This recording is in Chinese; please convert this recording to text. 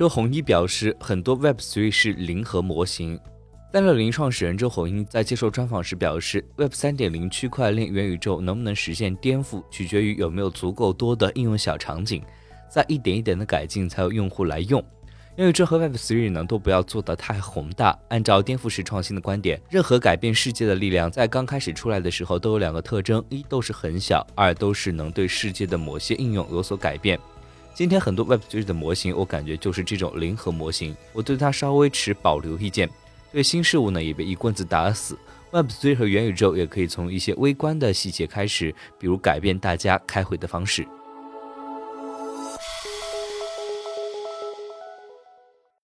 周鸿祎表示，很多 Web3 是零和模型。三六零创始人周鸿祎在接受专访时表示，Web 三点零区块链元宇宙能不能实现颠覆，取决于有没有足够多的应用小场景，在一点一点的改进才有用户来用。元宇宙和 Web Three 呢，都不要做得太宏大。按照颠覆式创新的观点，任何改变世界的力量在刚开始出来的时候都有两个特征：一都是很小，二都是能对世界的某些应用有所改变。今天很多 Web Three 的模型，我感觉就是这种零和模型，我对它稍微持保留意见。对新事物呢，也被一棍子打死。Web3 和元宇宙也可以从一些微观的细节开始，比如改变大家开会的方式。